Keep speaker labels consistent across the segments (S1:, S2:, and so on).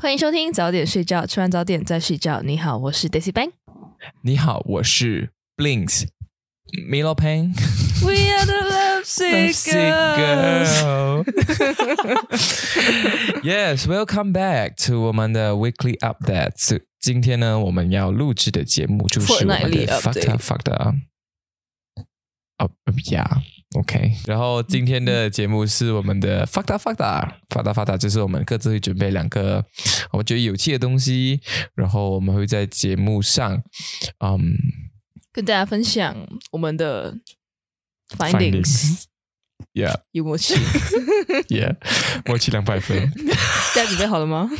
S1: 欢迎收听早点睡觉，吃完早点再睡觉。你好，我是 Daisy Bang。
S2: 你好，我是 Blinks Milo Pan。
S1: We are the love sick girls。
S2: Yes, welcome back to 我们的 Weekly updates。今天呢，我们要录制的节目就是我们的
S1: update
S2: Facta Facta。哦呀，OK。然后今天的节目是我们的 Facta Facta Facta Facta，就是我们各自会准备两个我们觉得有趣的东西，然后我们会在节目上，嗯
S1: 跟大家分享我们的
S2: findings，，Yeah
S1: 有默契。
S2: Yeah，默契两百分
S1: 大家准备好了吗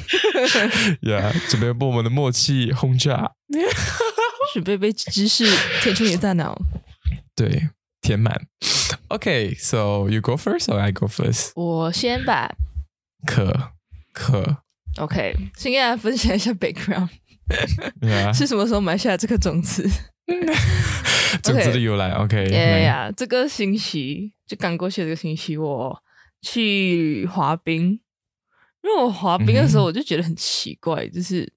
S2: ？，Yeah，准备被我们的默契轰炸。
S1: 准备被知识填充你的大脑。
S2: 对，填满。OK，so、you go first or I go first？
S1: 我先把
S2: 可可
S1: OK，先跟大家分享一下 background 是什么时候埋下这个种子？
S2: 种子的由来。OK，
S1: 呀呀
S2: 来
S1: 呀！这个星期就刚过去的这个星期，我去滑冰。因为我滑冰的时候，我就觉得很奇怪，就是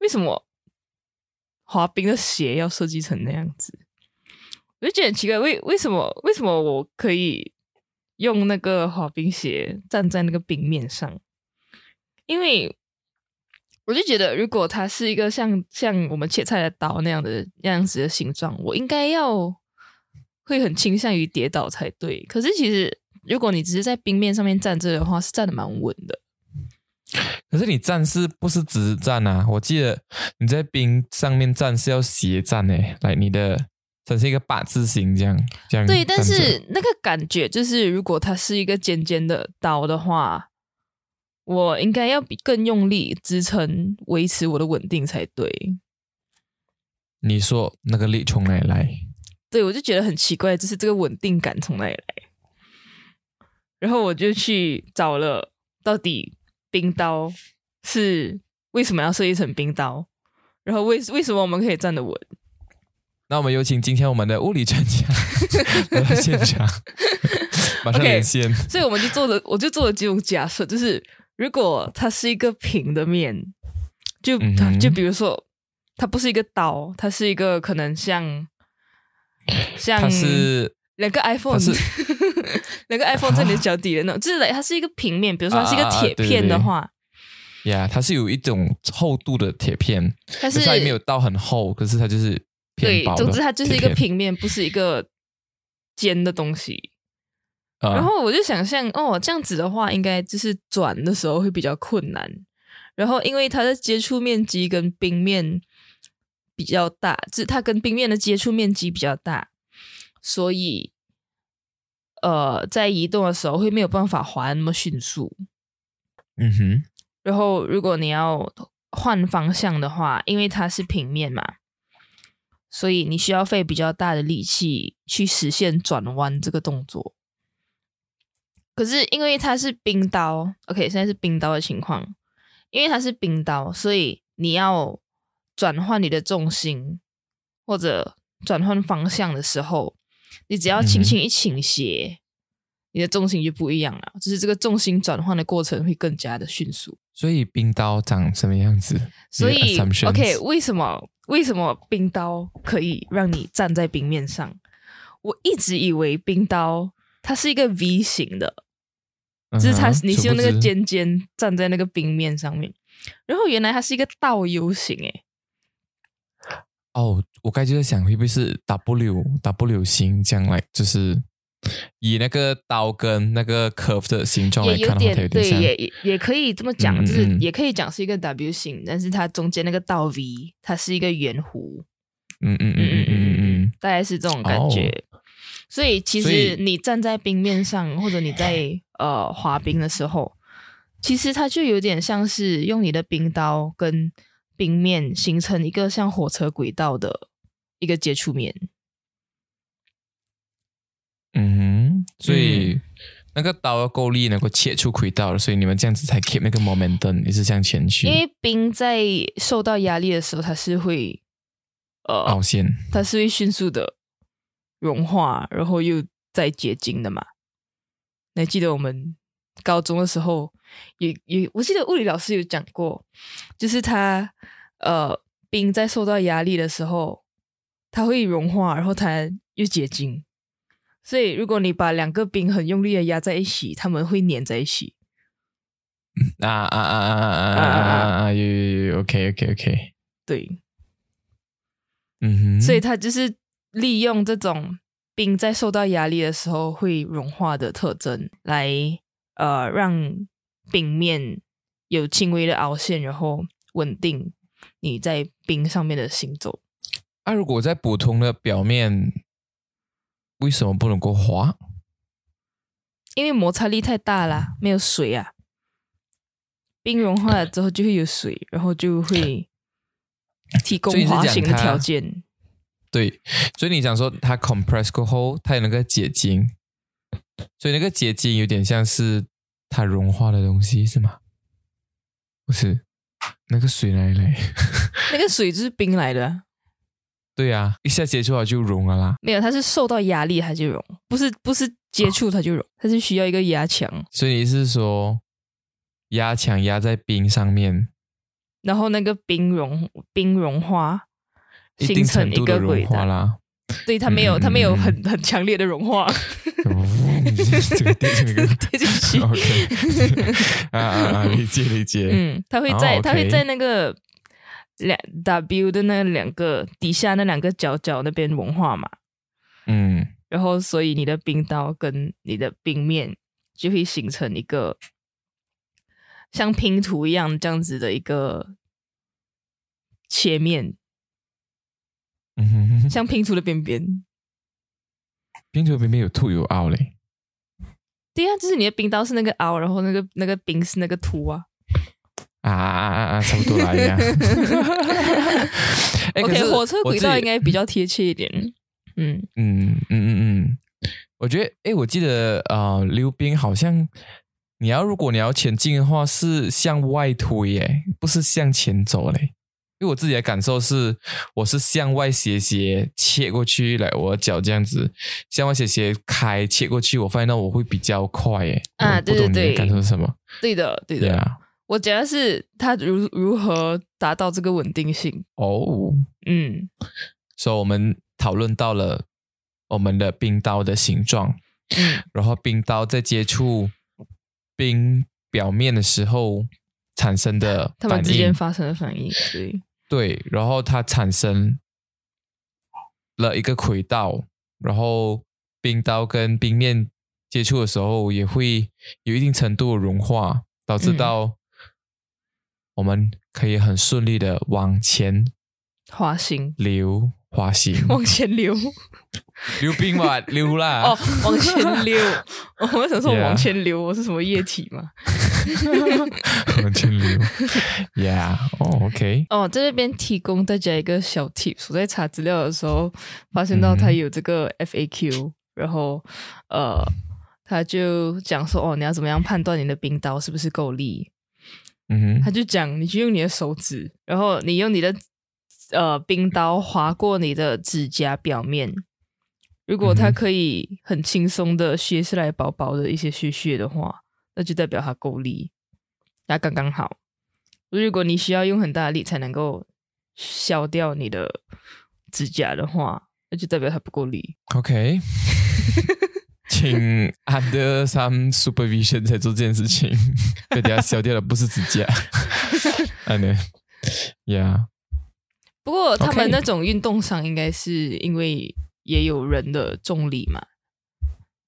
S1: 为什么滑冰的鞋要设计成那样子？我就觉得很奇怪，为为什么为什么我可以用那个滑冰鞋站在那个冰面上？因为我就觉得，如果它是一个像像我们切菜的刀那样的那样子的形状，我应该要会很倾向于跌倒才对。可是其实，如果你只是在冰面上面站着的话，是站的蛮稳的。
S2: 可是你站是不是直站啊？我记得你在冰上面站是要斜站诶，来你的呈现一个八字形这样这样。
S1: 对，但是那个感觉就是，如果它是一个尖尖的刀的话，我应该要比更用力支撑，维持我的稳定才对。
S2: 你说那个力从哪里来？
S1: 对，我就觉得很奇怪，就是这个稳定感从哪里来？然后我就去找了，到底冰刀是为什么要设计成冰刀？然后为为什么我们可以站得稳？
S2: 那我们有请今天我们的物理专家 来到现场，马上连线。
S1: 所以我们就做了，我就做了几种假设，就是如果它是一个平的面，就、
S2: 嗯
S1: 就比如说它不是一个刀，它是一个可能像像
S2: 它是
S1: 两个 iPhone，
S2: 它是
S1: 两个 iPhone 在你的脚底的那种，就是来它是一个平面，比如说它是一个
S2: 啊啊啊
S1: 铁
S2: 对对对。
S1: 片的话，
S2: 呀它是有一种厚度的铁片，可
S1: 它是
S2: 是它也没有到很厚，可是它就是偏
S1: 对总之它就是一个。平面，不是一个尖的东西。
S2: 啊
S1: 然后我就想象，哦，这样子的话，应该就是转的时候会比较困难。然后因为它的接触面积跟冰面比较大，就是它跟冰面的接触面积比较大，所以呃，在移动的时候会没有办法滑那么迅速。
S2: 嗯哼，
S1: 然后如果你要换方向的话，因为它是平面嘛，所以你需要费比较大的力气去实现转弯这个动作。可是因为它是冰刀，OK，现在是冰刀的情况，因为它是冰刀，所以你要转换你的重心或者转换方向的时候，你只要轻轻一倾斜，你的重心就不一样了，就是这个重心转换的过程会更加的迅速。
S2: 所以冰刀长什么样子？
S1: 所以
S2: 你的
S1: assumptions，OK，为什么为什么冰刀可以让你站在冰面上？我一直以为冰刀它是一个 V 型的，就是它你是用那个尖尖站在那个冰面上面，然后原来它是一个倒 U 型，诶，
S2: 哦，我刚才就在想，会不会是 W W 型这样来，就是以那个刀跟那个 curve 的形状来看的话，它
S1: 点对。也也也可以这么讲，就是
S2: 嗯
S1: 也可以讲是一个 W 型，但是它中间那个倒 V 它是一个圆弧，
S2: 嗯嗯嗯嗯嗯嗯，
S1: 大概是这种感觉。所以其实你站在冰面上，或者你在呃滑冰的时候，其实它就有点像是用你的冰刀跟冰面形成一个像火车轨道的一个接触面。
S2: 嗯哼，所以、
S1: 嗯
S2: 那个刀要够力，能够切出轨道，所以你们这样子才 keep 那个 momentum，一直向前去
S1: 因。为冰在受到压力的时候，它是会呃
S2: 凹陷，
S1: 它是会迅速的融化，然后又再结晶的嘛。你还记得我们高中的时候，也也我记得物理老师有讲过，就是它呃冰在受到压力的时候，它会融化，然后它又结晶。所以如果你把两个冰很用力的压在一起，它们会粘在一起。
S2: 啊啊啊啊啊啊啊啊啊！有有有，OK OK OK，
S1: 对，
S2: 嗯哼，
S1: 所以它就是利用这种冰在受到压力的时候会融化的特征，来呃让冰面有轻微的凹陷，然后稳定你在冰上面的行走。
S2: 啊，如果在普通的表面，为什么不能够滑？
S1: 因为摩擦力太大啦，没有水啊。冰融化了之后就会有水，然后就会提供滑行的
S2: 它
S1: 条件。
S2: 对，所以你讲说它 compress 过后，它有那个结晶，所以那个结晶有点像是它融化的东西，是吗？不是，那个水哪里来？
S1: 那个水就是冰来的啊，
S2: 对啊，一下接触它就融了啦。
S1: 没有，它是受到压力它就融，不是不是接触它就融，它是需要一个压强，
S2: 所以你是说压强压在冰上面，
S1: 然后那个冰融冰融化，形成一个。
S2: 融化啦。
S1: 对，它没有，它没有
S2: 嗯
S1: 很很强烈的融化，
S2: 哦，这个电这个
S1: 对进去。
S2: OK，啊啊啊，理解理解。
S1: 嗯，它会在、
S2: 哦
S1: 它会在那个两 W 的那两个底下那两个角角那边文化嘛，
S2: 嗯
S1: 然后所以你的冰刀跟你的冰面就会形成一个像拼图一样这样子的一个切面，
S2: 嗯哼哼，
S1: 像拼图的边边。
S2: 拼图边边有凸有凹嘞。
S1: 对啊，就是你的冰刀是那个凹，然后那个那个冰是那个凸啊。
S2: 啊啊啊啊！差不多啦，一样。
S1: OK，火车轨道应该比较贴切一点。嗯，
S2: 嗯嗯嗯嗯，我觉得，哎，我记得呃，溜冰好像你要如果你要前进的话，是向外推，耶，不是向前走嘞。因为我自己的感受是，我是向外斜斜切过去，来我的脚这样子向外斜斜开切过去，我发现到我会比较快，耶，
S1: 啊对对对
S2: 感受是什么？
S1: 对的，对的。我讲的是它如如何达到这个稳定性。
S2: 哦，
S1: 嗯
S2: 所以我们讨论到了我们的冰刀的形状，
S1: 嗯
S2: 然后冰刀在接触冰表面的时候产生的
S1: 他们，之间发生的反应，对，
S2: 对，然后它产生了一个轨道，然后冰刀跟冰面接触的时候也会有一定程度的融化，导致
S1: 嗯
S2: 到我们可以很顺利的往前
S1: 滑行
S2: 流滑行，
S1: 往前流
S2: 溜冰嘛，溜啦，
S1: 哦，往前溜。哦 我想说
S2: Yeah
S1: 往前流，我是什么液体吗？
S2: 往前溜，Yeah，哦，OK，
S1: 哦，在这边提供大家一个小 tips。我在查资料的时候发现到
S2: 嗯
S1: 它有这个 FAQ，、然后呃，他就讲说哦，你要怎么样判断你的冰刀是不是够力？
S2: 嗯哼，
S1: 他就讲，你就用你的手指，然后你用你的呃冰刀划过你的指甲表面，如果它
S2: 嗯哼
S1: 可以很轻松的削下来薄薄的一些屑屑的话，那就代表它够力，它刚刚好。如果你需要用很大的力才能够削掉你的指甲的话，那就代表它不够力。
S2: OK，请 under some supervision 才做这件事情，被等下削掉的不是指甲。哎呢，Yeah，
S1: 不过他们那种运动伤应该是因为也有人的重力嘛，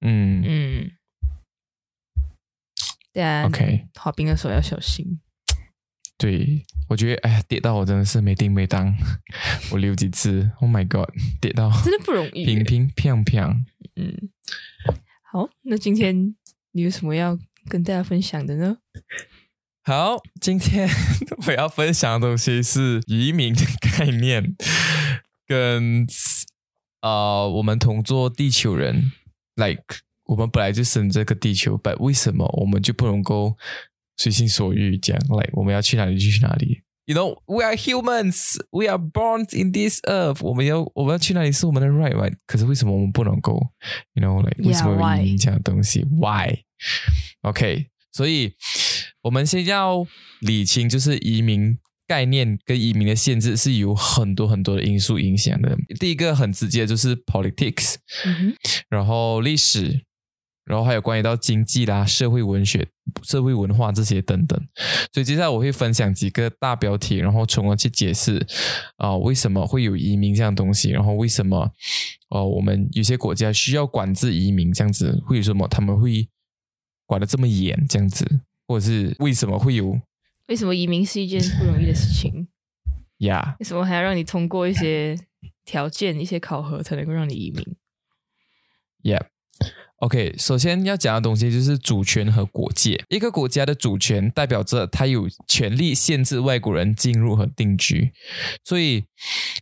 S2: 嗯
S1: 嗯，对啊
S2: ，OK，
S1: 滑冰的时候要小心。
S2: 对，我觉得哎呀，跌到我真的是没定没当，我留几次，Oh my God，跌到
S1: 真的不容易耶。
S2: 平平平平。
S1: 嗯，好，那今天你有什么要跟大家分享的呢？
S2: 好，今天 我要分享的东西是移民的概念，跟呃，我们同做地球人，like 我们本来就生这个地球，but 为什么我们就不能够随心所欲这样？like 我们要去哪里就去哪里？You know, we are humans. We are born in this earth. 我们要我们要去哪里是我们的 right, right? 可是为什么我们不能够？You know, like 为什么有移民这样的东西？Why? OK，所以我们先要理清，就是移民概念跟移民的限制是有很多很多的因素影响的。第一个很直接就是 politics，然后历史，然后还有关于到经济啦、社会文学、社会文化这些等等。所以接下来我会分享几个大标题，然后从而去解释啊、为什么会有移民这样东西，然后为什么哦、我们有些国家需要管制移民这样子，会有什么他们会管的这么严这样子，或者是为什么会有
S1: 为什么移民是一件不容易的事情？
S2: 呀
S1: 为什么还要让你通过一些条件、一些考核才能够让你移民
S2: ？Yeah. OK，首先要讲的东西就是主权和国界。一个国家的主权代表着它有权利限制外国人进入和定居，所以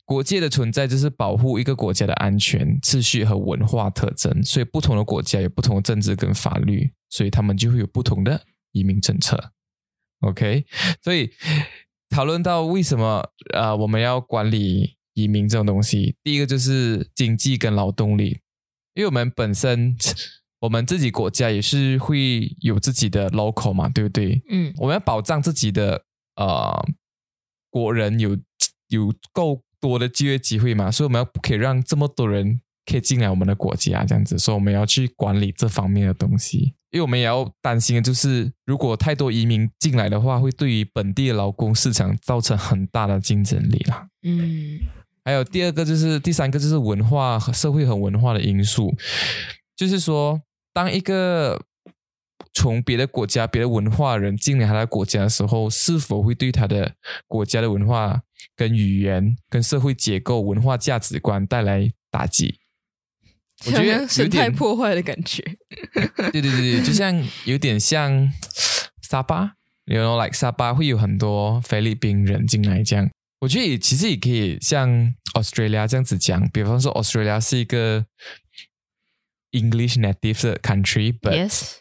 S2: 国界的存在就是保护一个国家的安全、秩序和文化特征。所以不同的国家有不同的政治跟法律，所以他们就会有不同的移民政策。OK，所以讨论到为什么呃我们要管理移民这种东西，第一个就是经济跟劳动力。因为我们本身我们自己国家也是会有自己的 local 嘛，对不对？
S1: 嗯
S2: 我们要保障自己的呃国人有有够多的就业机会嘛，所以我们要不可以让这么多人可以进来我们的国家这样子，所以我们要去管理这方面的东西。因为我们也要担心的就是，如果太多移民进来的话，会对于本地的劳工市场造成很大的竞争力啦。
S1: 嗯
S2: 还有第二个就是第三个就是文化和社会和文化的因素，就是说，当一个从别的国家、别的文化人进来他的国家的时候，是否会对他的国家的文化、跟语言、跟社会结构、文化价值观带来打击？我觉得
S1: 生态
S2: 点
S1: 破坏的感觉。
S2: 对对对对，就像有点像沙巴，you know like 沙巴会有很多菲律宾人进来这样。我觉得也其实也可以像 Australia 这样子讲，比方说 Australia 是一个 English native 的 country，but
S1: Yes，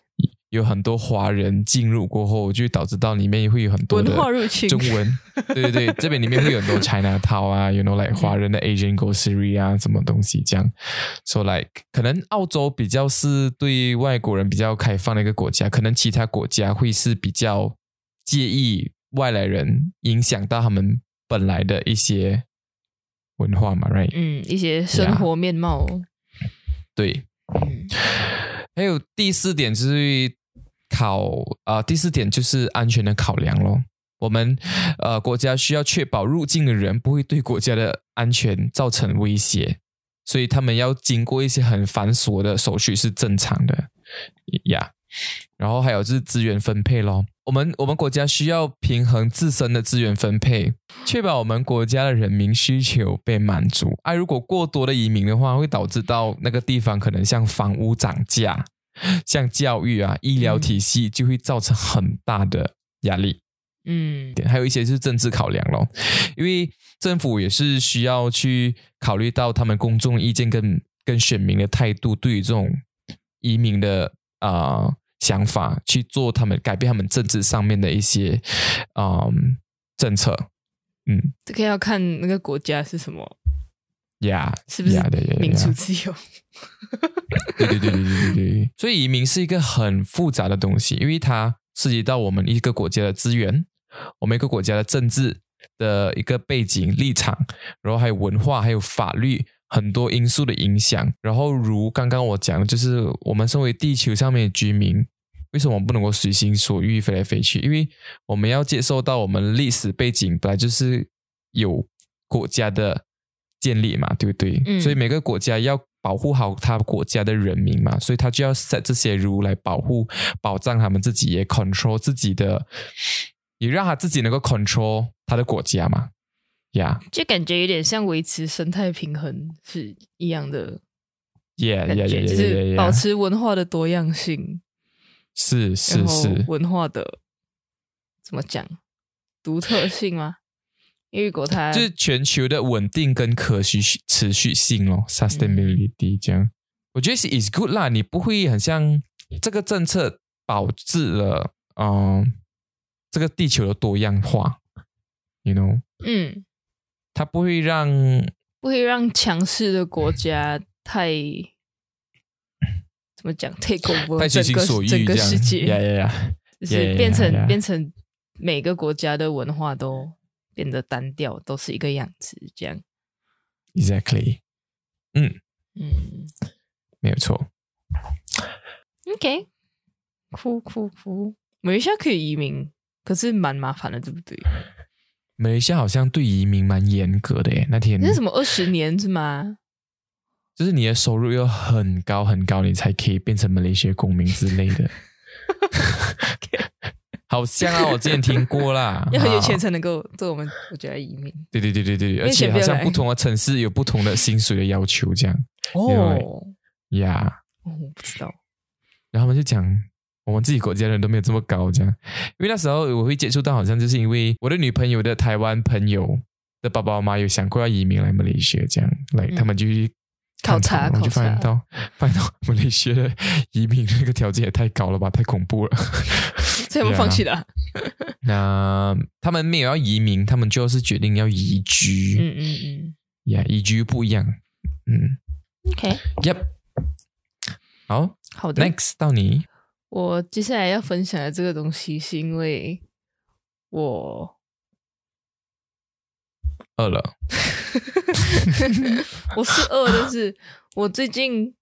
S2: 有很多华人进入过后，就导致到里面会有很多的
S1: 文化入侵。
S2: 中文，对对对，这边里面会有很多 China Town 啊，you know like 华人的 Asian grocery 啊，什么东西这样。So like 可能澳洲比较是对外国人比较开放的一个国家，可能其他国家会是比较介意外来人影响到他们本来的一些文化嘛，right？
S1: 嗯，一些生活面貌。
S2: 对，
S1: 嗯
S2: 还有第四点就是考啊、呃第四点就是安全的考量咯。我们呃国家需要确保入境的人不会对国家的安全造成威胁，所以他们要经过一些很繁琐的手续是正常的呀。然后还有就是资源分配咯，我们我们国家需要平衡自身的资源分配，确保我们国家的人民需求被满足。啊，如果过多的移民的话，会导致到那个地方可能像房屋涨价，像教育啊、医疗体系就会造成很大的压力。
S1: 嗯
S2: 还有一些是政治考量咯，因为政府也是需要去考虑到他们公众意见跟跟选民的态度，对于这种移民的啊、呃想法去做他们改变他们政治上面的一些嗯政策，嗯。
S1: 这个要看那个国家是什么，
S2: 呀，
S1: 是不是民主自由？
S2: 对对对对对对对，所以移民是一个很复杂的东西，因为它涉及到我们一个国家的资源，我们一个国家的政治的一个背景立场，然后还有文化，还有法律很多因素的影响。然后如刚刚我讲，就是我们身为地球上面的居民，为什么不能够随心所欲飞来飞去？因为我们要接受到我们历史背景本来就是有国家的建立嘛，对不对？
S1: 嗯
S2: 所以每个国家要保护好他国家的人民嘛，所以他就要 set 这些 rule 来保护、保障他们自己，也 control 自己的也让他自己能够 control 他的国家嘛。呀
S1: 就感觉有点像维持生态平衡是一样的
S2: yeah
S1: 觉
S2: ，yeah
S1: 就是保持文化的多样性，
S2: 是是是，
S1: 文化的怎么讲独特性吗？因为如果它
S2: 就是全球的稳定跟可持续持续性哦，sustainability 这样，我觉得是 is good 啦，你不会很像这个政策导致了，嗯，这个地球的多样化，you know，
S1: 嗯，
S2: 它不会让
S1: 不会让强势的国家太怎么讲 take over
S2: 太随
S1: 整个整个世界，
S2: 呀呀呀，
S1: 就是变成.变成每个国家的文化都变得单调，都是一个样子，这样。
S2: exactly，嗯，
S1: 嗯。
S2: 没有错
S1: ，，OK，酷酷酷，马来西亚可以移民，可是蛮麻烦的，对不对？
S2: 马来西亚好像对移民蛮严格的耶，那天。
S1: 那是什么二十年是吗？
S2: 就是你的收入要很高很高，你才可以变成马来西亚公民之类的。好像啊，我之前听过啦，
S1: 要很有钱
S2: 啊
S1: 才能够做我们国家移民
S2: 对对对对对，而且好像不同的城市有不同的薪水的要求，这样
S1: 哦。
S2: 呀。
S1: 哦，我不知道。
S2: 然后他们就讲，我们自己国家人都没有这么高，这样。因为那时候我会接触到，好像就是因为我的女朋友的台湾朋友的爸爸妈妈有想过要移民来马来西亚，这样来，
S1: 嗯
S2: 他们就去
S1: 考
S2: 探讨然后就发现到，发现到马来西亚的移民那个条件也太高了吧，太恐怖了。
S1: 所以我们放弃了啊。
S2: 那他们没有要移民，他们就是决定要移居。
S1: 嗯嗯嗯。
S2: 呀移居不一样。嗯 OK，，Yep。好
S1: 好的。
S2: ，Next 到你。
S1: 我接下来要分享的这个东西，是因为我
S2: 饿了。
S1: 我是饿，但是我最近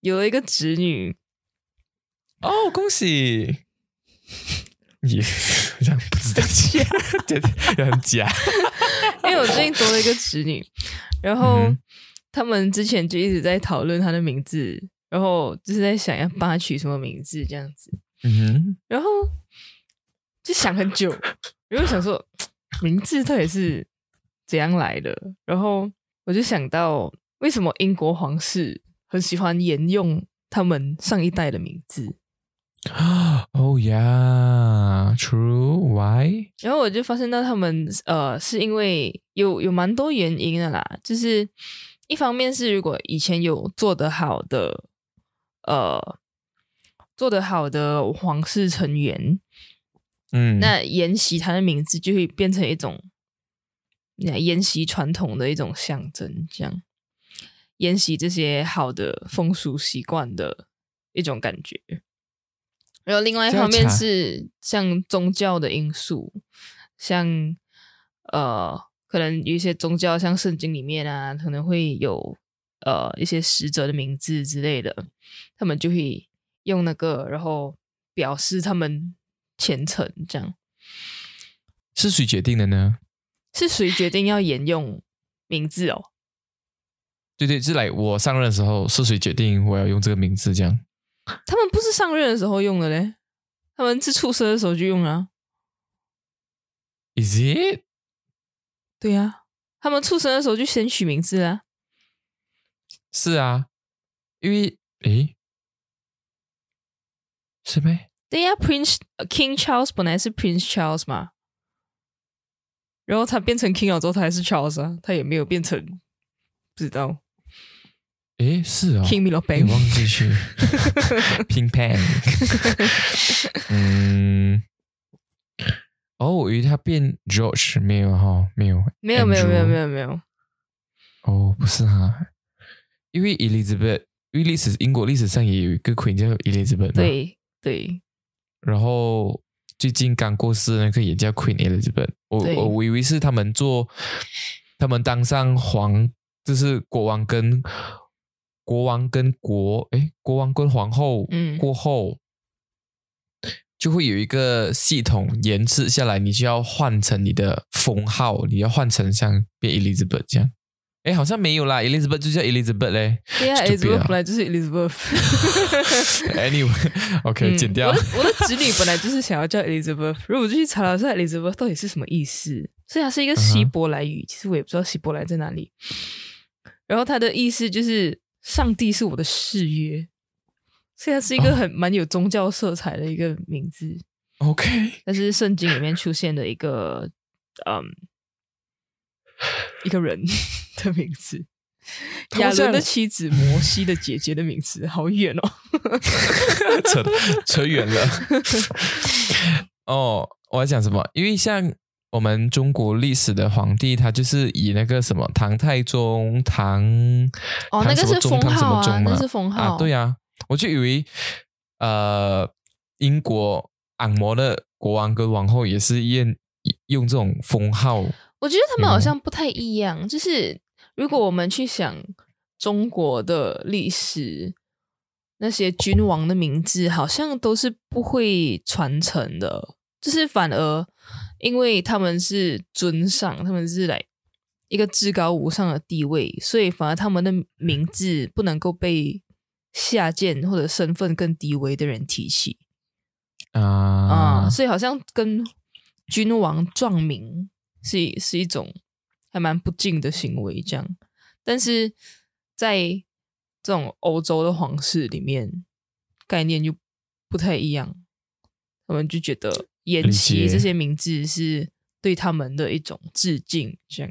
S1: 有了一个侄女，
S2: 哦，恭喜！你 这样不知道假，对对，很假。
S1: 因为我最近多了一个侄女，然后
S2: 嗯
S1: 他们之前就一直在讨论她的名字，然后就是在想要帮她取什么名字这样子，
S2: 嗯哼
S1: 然后就想很久，然后想说 名字到底是怎样来的，然后我就想到为什么英国皇室很喜欢沿用他们上一代的名字，
S2: 哼，Oh yeah，true，why？
S1: 然后我就发现到他们呃是因为有有蛮多原因的啦，就是一方面是如果以前有做得好的呃做得好的皇室成员，
S2: 嗯，
S1: 那沿袭他的名字就会变成一种那沿袭传统的一种象征，这样沿袭这些好的风俗习惯的一种感觉。然后另外一方面是像宗教的因素，像呃，可能有一些宗教，像圣经里面啊，可能会有呃一些使者的名字之类的，他们就会用那个，然后表示他们虔诚，这样
S2: 是谁决定的呢？
S1: 是谁决定要沿用名字哦？
S2: 对对，是来我上任的时候，是谁决定我要用这个名字？这样
S1: 他们不是上任的时候用的嘞，他们是出生的时候就用了啊。
S2: ，Is it？
S1: 对呀、他们出生的时候就先取名字啊。
S2: 是啊，因为诶，是呗？
S1: 对呀、p r i n c e King Charles 本来是 Prince Charles 嘛，然后他变成 King 了之后，他还是 Charles 啊，他也没有变成不知道。
S2: 诶，是啊
S1: King Milo
S2: 诶
S1: Bang。
S2: 忘记去。Pink Pan。嗯，哦，我以为他变 George 没有哈，没有，
S1: 没有没有没有没有没有，
S2: 哦，不是哈，因为 Elizabeth，因为历史英国历史上也有一个 Queen 叫 Elizabeth 嘛，，
S1: 对对。
S2: 然后最近刚过世的那个也叫 Queen Elizabeth，我我我以为是他们做，他们当上皇，就是国王跟国王跟国，诶，国王跟皇后，
S1: 嗯
S2: 过后。就会有一个系统延迟下来，你就要换成你的封号，你要换成像变 Elizabeth 这样。哎，好像没有啦，Elizabeth 就叫 Elizabeth 嘞。
S1: 对啊 Stupid，Elizabeth
S2: 啊
S1: 本来就是 Elizabeth。
S2: Anyway，OK，、
S1: 嗯
S2: 剪掉
S1: 我。的我的侄女本来就是想要叫 Elizabeth，如果我就去查了一下 Elizabeth 到底是什么意思，所以它是一个希伯来语，其实我也不知道希伯来在哪里。然后它的意思就是上帝是我的誓约，所以它是一个很蛮有宗教色彩的一个名字。
S2: OK，
S1: 但是圣经里面出现的一个嗯一个人 的名字，亚伦的妻子摩西的姐姐的名字，好远哦。
S2: 扯扯远了。哦，我要讲什么？因为像我们中国历史的皇帝，他就是以那个什么唐太宗、唐
S1: 哦，那个是封号啊，那是封号。
S2: 啊，对啊，我就以为呃，英国昂摩的国王跟王后也是用用这种封号。
S1: 我觉得他们好像不太一样。就是如果我们去想中国的历史，那些君王的名字好像都是不会传承的，就是反而因为他们是尊上，他们是来一个至高无上的地位，所以反而他们的名字不能够被下贱或者身份更低微的人提起。
S2: 啊
S1: 啊、所以好像跟君王撞名是是一种还蛮不敬的行为，这样。但是在这种欧洲的皇室里面，概念就不太一样，他们就觉得延
S2: 理
S1: 期这些名字是对他们的一种致敬，这样。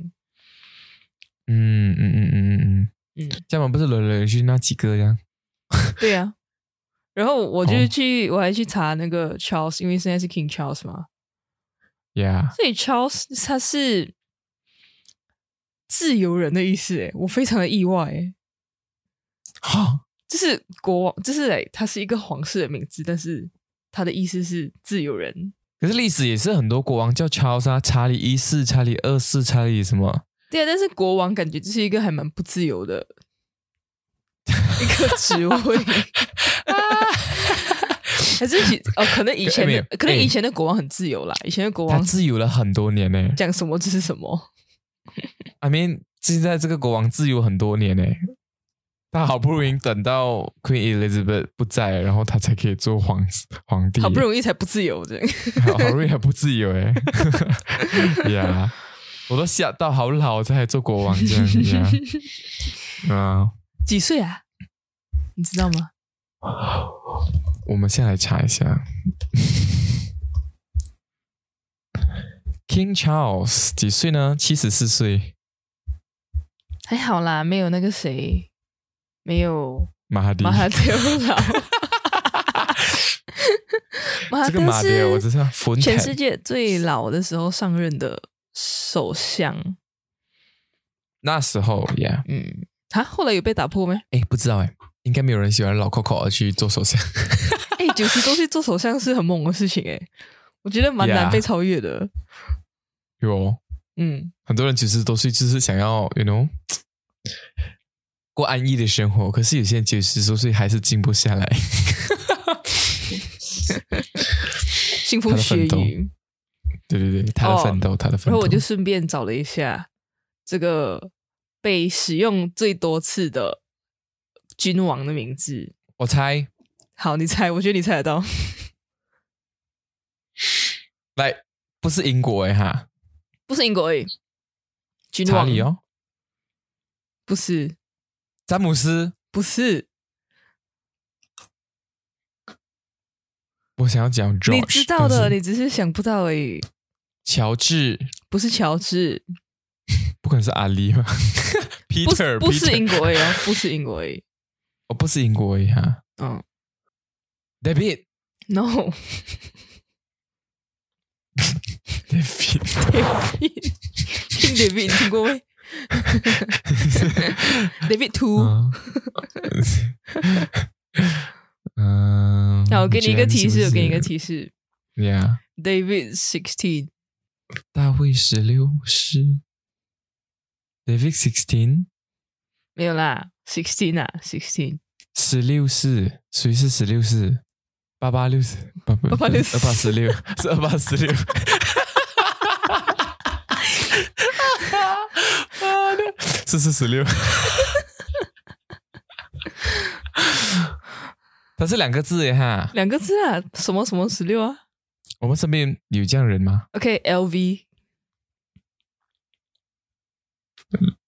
S2: 嗯嗯嗯嗯嗯嗯，
S1: 嗯，
S2: 这样不是轮轮去那几个这样？
S1: 对呀、然后我就
S2: 哦
S1: 去，我还去查那个 Charles，因为现在是 King Charles 嘛
S2: ，Yeah，
S1: 所以 Charles 他是自由人的意思，诶，我非常的意外，哎，
S2: 哈，
S1: 就是国王，就是哎，他是一个皇室的名字，但是他的意思是自由人。
S2: 可是历史也是很多国王叫 Charles 啊，查理一世、查理二世、查理什么？
S1: 对啊，但是国王感觉就是一个还蛮不自由的 一个职位，还是以哦，可能以前可能以前的国王很自由啦，以前的国
S2: 他
S1: 王
S2: 自由了很多年呢。
S1: 讲什么就是什么。
S2: I mean，现在这个国王自由很多年呢。他好不容易等到 Queen Elizabeth 不在，然后他才可以做皇 皇帝，
S1: 好不容易才不自由。
S2: 好不容易还不自由哎。呀，我都吓到好老才做国王这样子。啊，
S1: 几岁啊？你知道吗？
S2: 我们先来查一下，King Charles 几岁呢？七十四岁。
S1: 还好啦，没有那个谁，没有
S2: 马哈迪，
S1: 马哈迪尔老。
S2: 这个
S1: 迪
S2: 马迪尔我
S1: 是全世界最老的时候上任的首相。
S2: 那时候呀，
S1: 嗯，他后来有被打破没？
S2: 哎，不知道哎，应该没有人喜欢老 Coco 而去做首相。
S1: 哎，九十多岁做首相是很猛的事情哎，我觉得蛮难
S2: Yeah
S1: 被超越的。
S2: 有
S1: 嗯，
S2: 很多人九十多岁就是想要，you know，过安逸的生活，可是有些人九十多岁还是静不下来。
S1: 腥风血
S2: 他的奋斗
S1: 雨。
S2: 对对对，他的奋斗，他的奋斗。
S1: 然后我就顺便找了一下这个被使用最多次的君王的名字。
S2: 我猜，
S1: 好，你猜？我觉得你猜得到。
S2: 来，不是英国哎哈，
S1: 不是英国诶，君王。
S2: 查理哦，
S1: 不是，
S2: 詹姆斯，
S1: 不是，
S2: 我想要讲 George，
S1: 你知道的，
S2: 但是。
S1: 你只是想不到而已。
S2: 乔治，
S1: 不是乔治，
S2: 不可能是阿里吧
S1: 不
S2: ？Peter，
S1: 不是
S2: Peter
S1: 英国诶哦，不是英国诶。
S2: 哦，不是英国哎哈。
S1: 嗯
S2: ，David，，No，David，
S1: 听 David 你听过没？David Two，
S2: 嗯，嗯，
S1: 那我给你一个提示我给你一个
S2: 是
S1: 提示，Yeah，，David Sixteen，
S2: 大卫十六是，David sixteen，
S1: 没有啦，Sixteen 啊，Sixteen，
S2: 十六世，谁是十六世？八八六十，八八
S1: 六十
S2: 二八十六，是二八十六。四四十六。它是两个字耶哈。
S1: 两个字啊，什么什么十六啊
S2: 我们身边有这样人吗
S1: ？OK，LV，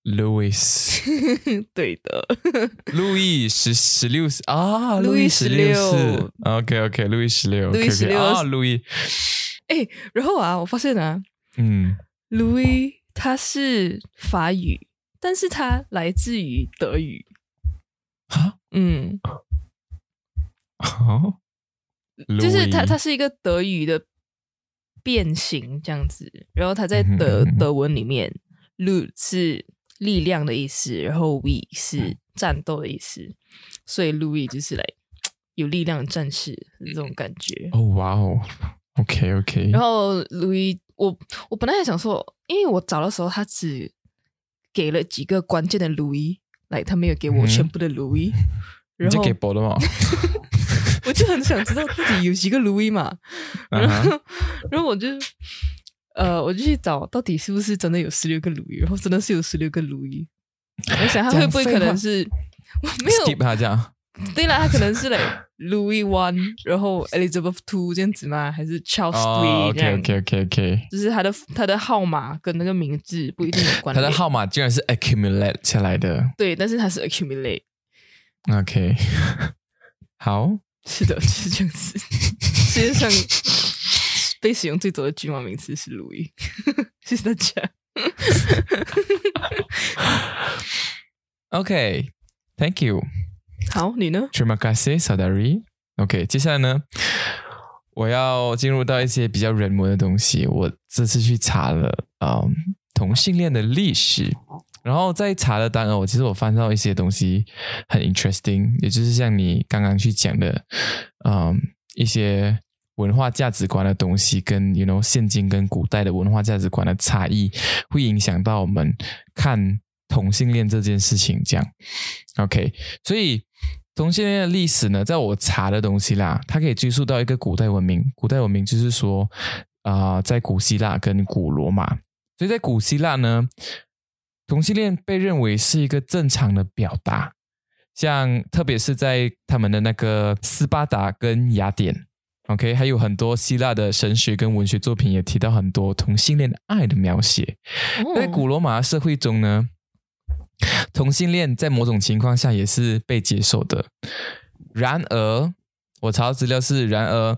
S2: ？Louis，
S1: 对的，
S2: 路易十十六啊，
S1: 路易
S2: 路易十六
S1: 16
S2: 是 OK OK，路易十六，
S1: 路易 OK，OK，16
S2: 啊，路易，
S1: 哎，然后啊，我发现啊
S2: 嗯
S1: ，，Louis 他是法语，但是他来自于德语，
S2: 啊，
S1: 嗯，
S2: 好，
S1: 就是它
S2: Louis
S1: 它是一个德语的变形这样子，然后他在德德文里面，Lu 是力量的意思，然后 We
S2: 嗯。
S1: 是战斗的意思，所以 Louis 就是来有力量的战士的这种感觉。
S2: 哦，哇哦，OK OK，
S1: 然后 Louis，我我本来还想说，因为我找的时候他只给了几个关键的 Louis，来他没有给我
S2: 嗯
S1: 全部的 Louis，、
S2: 你
S1: 然后
S2: 就给博的嘛，
S1: 我就很想知道自己有几个 Louis 嘛，
S2: 啊
S1: 然
S2: 哈
S1: 后然后我就呃我就去找到底是不是真的有十六个 Louis，然后真的是有十六个 Louis，我想他会不会可能是我没有
S2: skip 他这样，
S1: 对了，他可能是嘞 Louis One，然后 Elizabeth Two 这样子吗？还是 Charles
S2: 哦
S1: Three 这样
S2: ，OK OK OK OK，
S1: 就是他的他的号码跟那个名字不一定有关。
S2: 他的号码竟然是 accumulate 下来的。
S1: 对，但是他是
S2: accumulate，，OK，好，
S1: 是的，是这样子。世界上被使用最多的句码名词是 Louis，谢谢大家。
S2: OK，Thank you。
S1: 好，你呢
S2: ？Terima kasih, saudari. OK，接下来呢，我要进入到一些比较人文的东西。我这次去查了，嗯，同性恋的历史。然后在查的当然，我其实我翻到一些东西很 interesting，也就是像你刚刚去讲的，嗯，一些文化价值观的东西，跟 you know 现今跟古代的文化价值观的差异，会影响到我们看同性恋这件事情。这样，OK，所以同性恋的历史呢，在我查的东西啦，它可以追溯到一个古代文明。古代文明就是说，啊、在古希腊跟古罗马，所以在古希腊呢，同性恋被认为是一个正常的表达，像特别是在他们的那个斯巴达跟雅典，OK，还有很多希腊的神学跟文学作品也提到很多同性恋的爱的描写。在
S1: 哦
S2: 古罗马社会中呢，同性恋在某种情况下也是被接受的。然而，我查到资料是，然而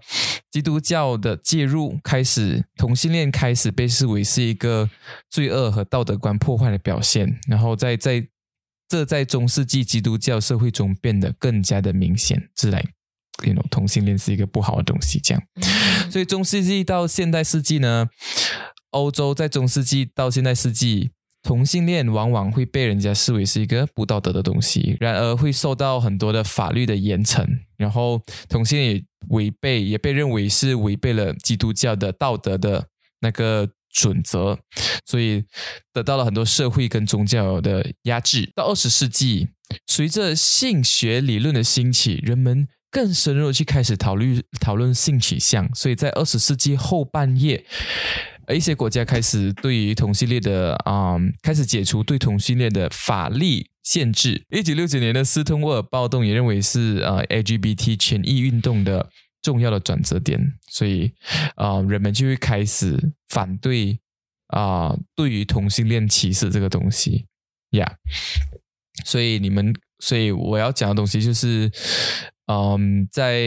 S2: 基督教的介入开始，同性恋开始被视为是一个罪恶和道德观破坏的表现，然后在在这在中世纪基督教社会中变得更加的明显，是来。同性恋是一个不好的东西，这样。
S1: 嗯
S2: 所以中世纪到现代世纪呢，欧洲在中世纪到现代世纪，同性恋往往会被人家视为是一个不道德的东西，然而会受到很多的法律的严惩，然后同性恋也违背，也被认为是违背了基督教的道德的那个准则，所以得到了很多社会跟宗教的压制。到二十世纪，随着性学理论的兴起，人们更深入的去开始讨论讨论性取向，所以在二十世纪后半叶，一些国家开始对于同性恋的啊、开始解除对同性恋的法律限制。一九六九年的斯通沃尔暴动也认为是呃 LGBT 权益运动的重要的转折点，所以啊、人们就会开始反对啊、对于同性恋歧视这个东西呀。所以你们，所以我要讲的东西就是，嗯，在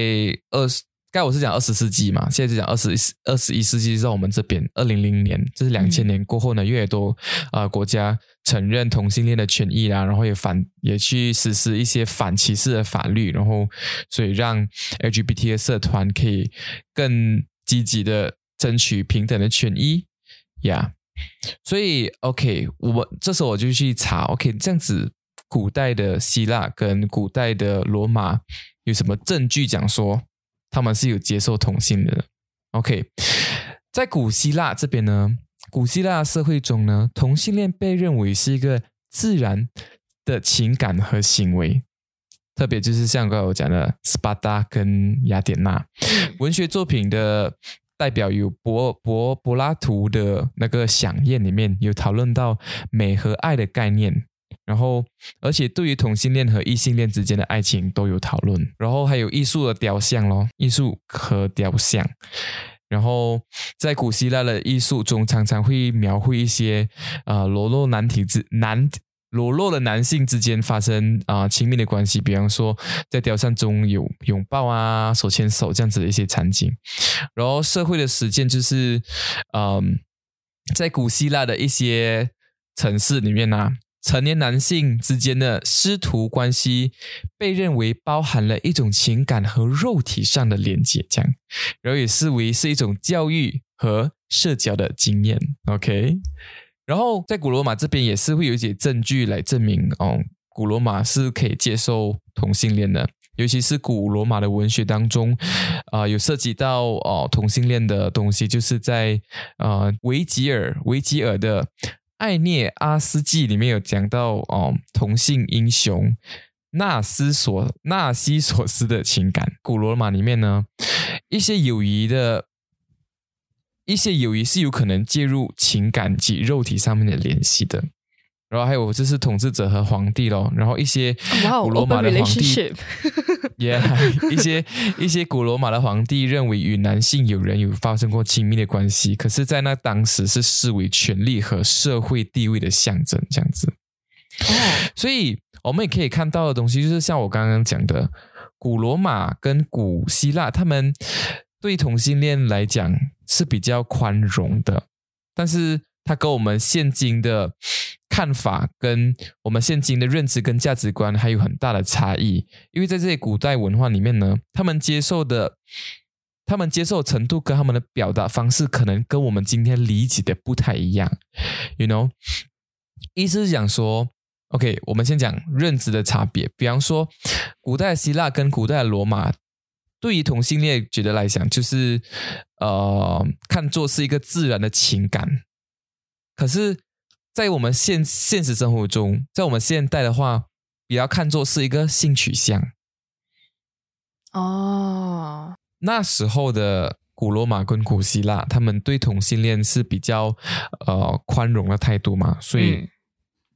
S2: 二十，该我是讲二十世纪嘛，现在是讲二十二十一世纪，在我们这边二零零年，这是两千年过后呢，越来越多啊、呃国家承认同性恋的权益啦，然后也反也去实施一些反歧视的法律，然后所以让 LGBT 的社团可以更积极的争取平等的权益呀。所以，OK，我这时候我就去查，OK，这样子，古代的希腊跟古代的罗马有什么证据讲说他们是有接受同性的？OK，在古希腊这边呢，古希腊社会中呢，同性恋被认为是一个自然的情感和行为，特别就是像刚才我讲的斯巴达跟雅典娜，文学作品的代表有柏柏柏拉图的那个《响宴》里面有讨论到美和爱的概念，然后，而且对于同性恋和异性恋之间的爱情都有讨论。然后还有艺术的雕像咯，艺术和雕像。然后在古希腊的艺术中，常常会描绘一些啊裸露男体之男裸露的男性之间发生啊亲密的关系，比方说在雕像中有拥抱啊、手牵手这样子的一些场景。然后社会的实践就是，嗯，在古希腊的一些城市里面呢。成年男性之间的师徒关系被认为包含了一种情感和肉体上的连接，这样，然后也视为是一种教育和社交的经验。OK，然后在古罗马这边也是会有一些证据来证明，哦，古罗马是可以接受同性恋的，尤其是古罗马的文学当中，啊，有涉及到哦同性恋的东西，就是在呃维吉尔维吉尔的。《艾涅阿斯纪》里面有讲到哦，同性英雄纳斯索纳西索斯的情感。古罗马里面呢，一些友谊的，一些友谊是有可能介入情感及肉体上面的联系的。然后还有就是统治者和皇帝咯，然后一些古罗马的皇帝，也一些一些古罗马的皇帝认为与男性有人有发生过亲密的关系，可是，在那当时是视为权力和社会地位的象征，这样子。所以我们也可以看到的东西，就是像我刚刚讲的，古罗马跟古希腊，他们对同性恋来讲是比较宽容的，但是。它跟我们现今的看法，跟我们现今的认知跟价值观还有很大的差异。因为在这些古代文化里面呢，他们接受的，他们接受程度跟他们的表达方式，可能跟我们今天理解的不太一样。You know，意思是讲说，OK，我们先讲认知的差别。比方说，古代希腊跟古代罗马，对于同性恋觉得来讲，就是呃，看作是一个自然的情感。可是，在我们现现实生活中，在我们现代的话，比较看作是一个性取向。
S1: 哦，
S2: 那时候的古罗马跟古希腊，他们对同性恋是比较呃宽容的态度嘛，所以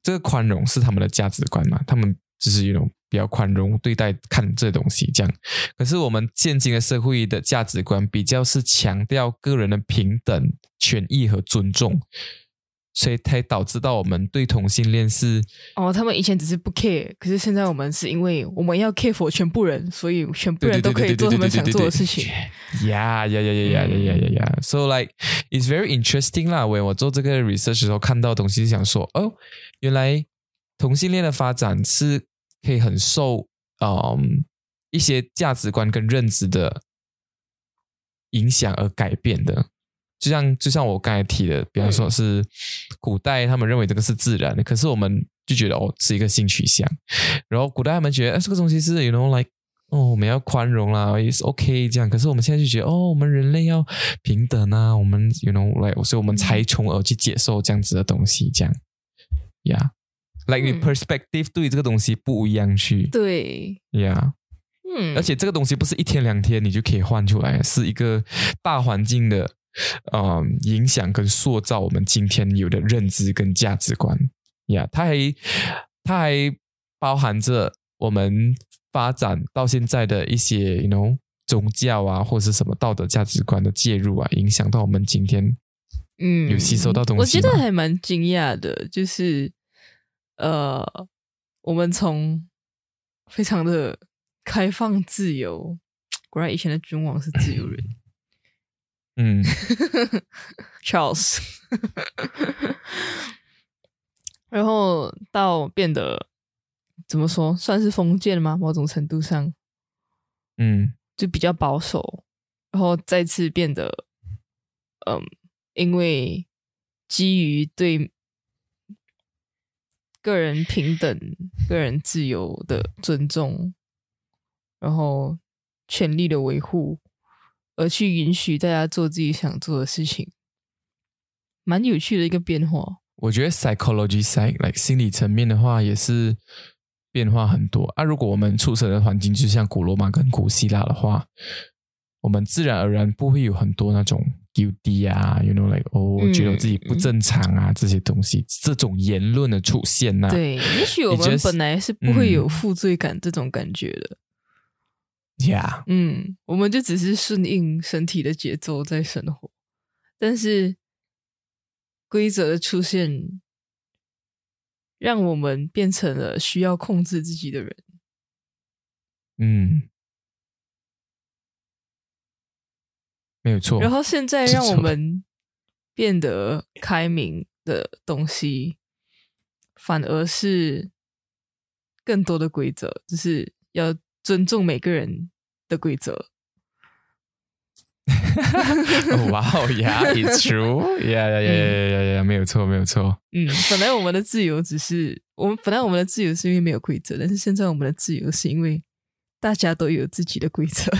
S2: 这个宽容是他们的价值观嘛，他们就是一种比较宽容对待看这东西这样。可是我们现今的社会的价值观比较是强调个人的平等权益和尊重。所以才导致到我们对同性恋是
S1: 哦，他们以前只是不 care，可是现在我们是因为我们要 care 全部人，所以全部人都可以做他们想做的事情。
S2: Yeah, yeah, yeah, yeah, yeah, yeah, yeah, yeah. So like, it's very interesting 啦。我我做这个 research 的时候看到东西，想说哦，原来同性恋的发展是可以很受嗯一些价值观跟认知的影响而改变的。就像就像我刚才提的，比方说是古代他们认为这个是自然的，可是我们就觉得哦是一个性取向。然后古代他们觉得哎这个东西是 you know like 哦我们要宽容啦，也是 OK 这样。可是我们现在就觉得哦我们人类要平等啊，我们 you know like 所以我们才从而去接受这样子的东西，这样，Yeah，like 你 perspective 对这个东西不一样去，
S1: 对
S2: ，Yeah，
S1: 嗯，
S2: 而且这个东西不是一天两天你就可以换出来，是一个大环境的。啊，影响跟塑造我们今天有的认知跟价值观呀，它还它还包含着我们发展到现在的一些，you know，宗教啊，或是什么道德价值观的介入啊，影响到我们今天，
S1: 嗯，
S2: 有吸收到东西。
S1: 我觉得还蛮惊讶的，就是呃，我们从非常的开放自由，果然以前的君王是自由人。
S2: 嗯，
S1: Charles，然后到变得怎么说，算是封建吗？某种程度上，
S2: 嗯，
S1: 就比较保守，然后再次变得，嗯，因为基于对个人平等、个人自由的尊重，然后权利的维护。而去允许大家做自己想做的事情，蛮有趣的一个变化。
S2: 我觉得 psychology side，like 心理层面的话，也是变化很多啊。如果我们出生的环境就像古罗马跟古希腊的话，我们自然而然不会有很多那种 guilty 啊，you know like 哦，
S1: 我
S2: 觉得我自己不正常啊，这些东西，这种言论的出现呐、
S1: 对，也许我们本来是不会有
S2: 嗯
S1: 负罪感这种感觉的。
S2: ，Yeah，
S1: 嗯，我们就只是顺应身体的节奏在生活，但是规则的出现，让我们变成了需要控制自己的人。
S2: 嗯，没有错。
S1: 然后现在让我们变得开明的东西，反而是更多的规则，就是要尊重每个人的规则。
S2: 哇哦，Yeah，it's true，Yeah，Yeah，Yeah，Yeah，Yeah，yeah, 没有错，没有错。
S1: 嗯，本来我们的自由只是我们本来我们的自由是因为没有规则，但是现在我们的自由是因为大家都有自己的规则。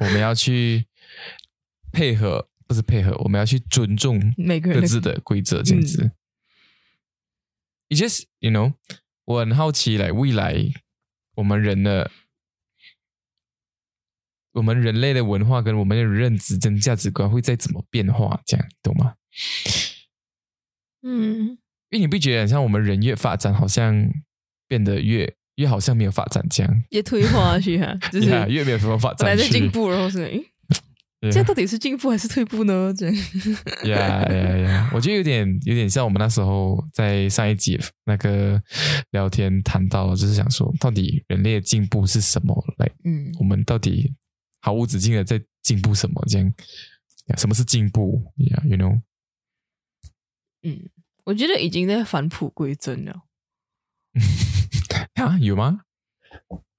S2: 我们要去配合，不是配合，我们要去尊重
S1: 每个人的
S2: 各自的规则，这样子。It just you know，我很好奇，来未来我们人的。我们人类的文化跟我们的认知跟价值观会再怎么变化，这样懂吗？
S1: 嗯，
S2: 因为你不觉得，像我们人越发展，好像变得越越好像没有发展这样，
S1: 也退化下去哈，就是
S2: Yeah，越没有什么发
S1: 本来。在进步，然后是诶，在到底是进步还是退步呢？这样，
S2: 呀呀呀！我觉得有点有点像我们那时候在上一集那个聊天谈到，就是想说，到底人类的进步是什么？来，
S1: 嗯
S2: 我们到底毫无止境的在进步什么？这样，呀什么是进步呀、yeah,？You know？
S1: 嗯，我觉得已经在返璞归真了，
S2: 啊，有吗？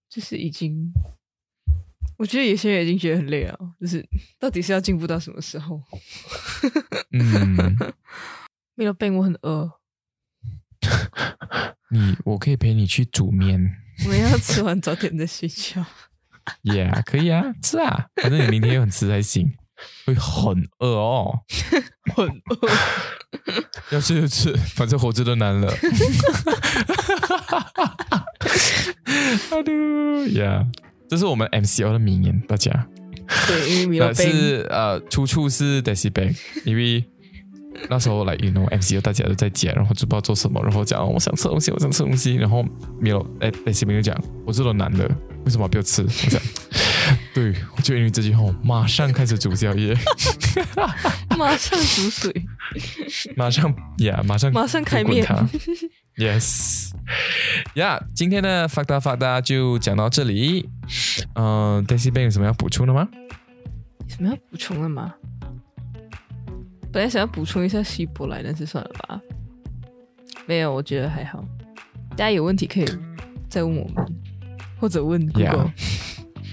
S1: 就是已经，我觉得有些人已经觉得很累了，就是到底是要进步到什么时候？
S2: 嗯，
S1: 没有病，我很饿，
S2: 你我可以陪你去煮面
S1: 我们要吃完早点再睡觉。
S2: Yeah，可以啊，吃啊，反正你明天又很吃才行，会很饿哦。
S1: 很饿，
S2: 要吃就吃，反正活着都难了。哈喽呀，这是我们 MCO 的名言，大家。
S1: 对，因为没有
S2: 但，是呃，出处是 Daisy Bank，因为那时候来 you know MCO 大家都在家，然后就不知道做什么，然后讲、哦我想吃东西，我想吃东西，然后没有哎 Daisy Bank 就讲我这都难的，为什么不要吃？我讲 对，我就因为这句话，马上开始煮宵夜，
S1: 马上煮水，
S2: 马上呀，马上
S1: 马上开面
S2: Yes，呀、今天的发达发达就讲到这里。嗯、d a i s y Bank 有什么要补充的吗？
S1: 有什么要补充的吗？本来想要补充一下希伯来，但是算了吧。没有，我觉得还好。大家有问题可以再问我们，或者问 Google。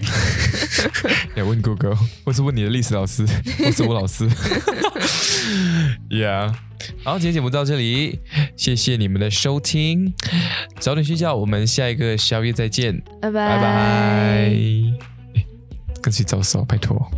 S2: 要问 Google，或是问你的历史老师，或是我老师。yeah，好，今天节目到这里，谢谢你们的收听，早点睡觉，我们下一个宵夜再见，
S1: 拜拜
S2: 拜拜。跟谁招手，拜托。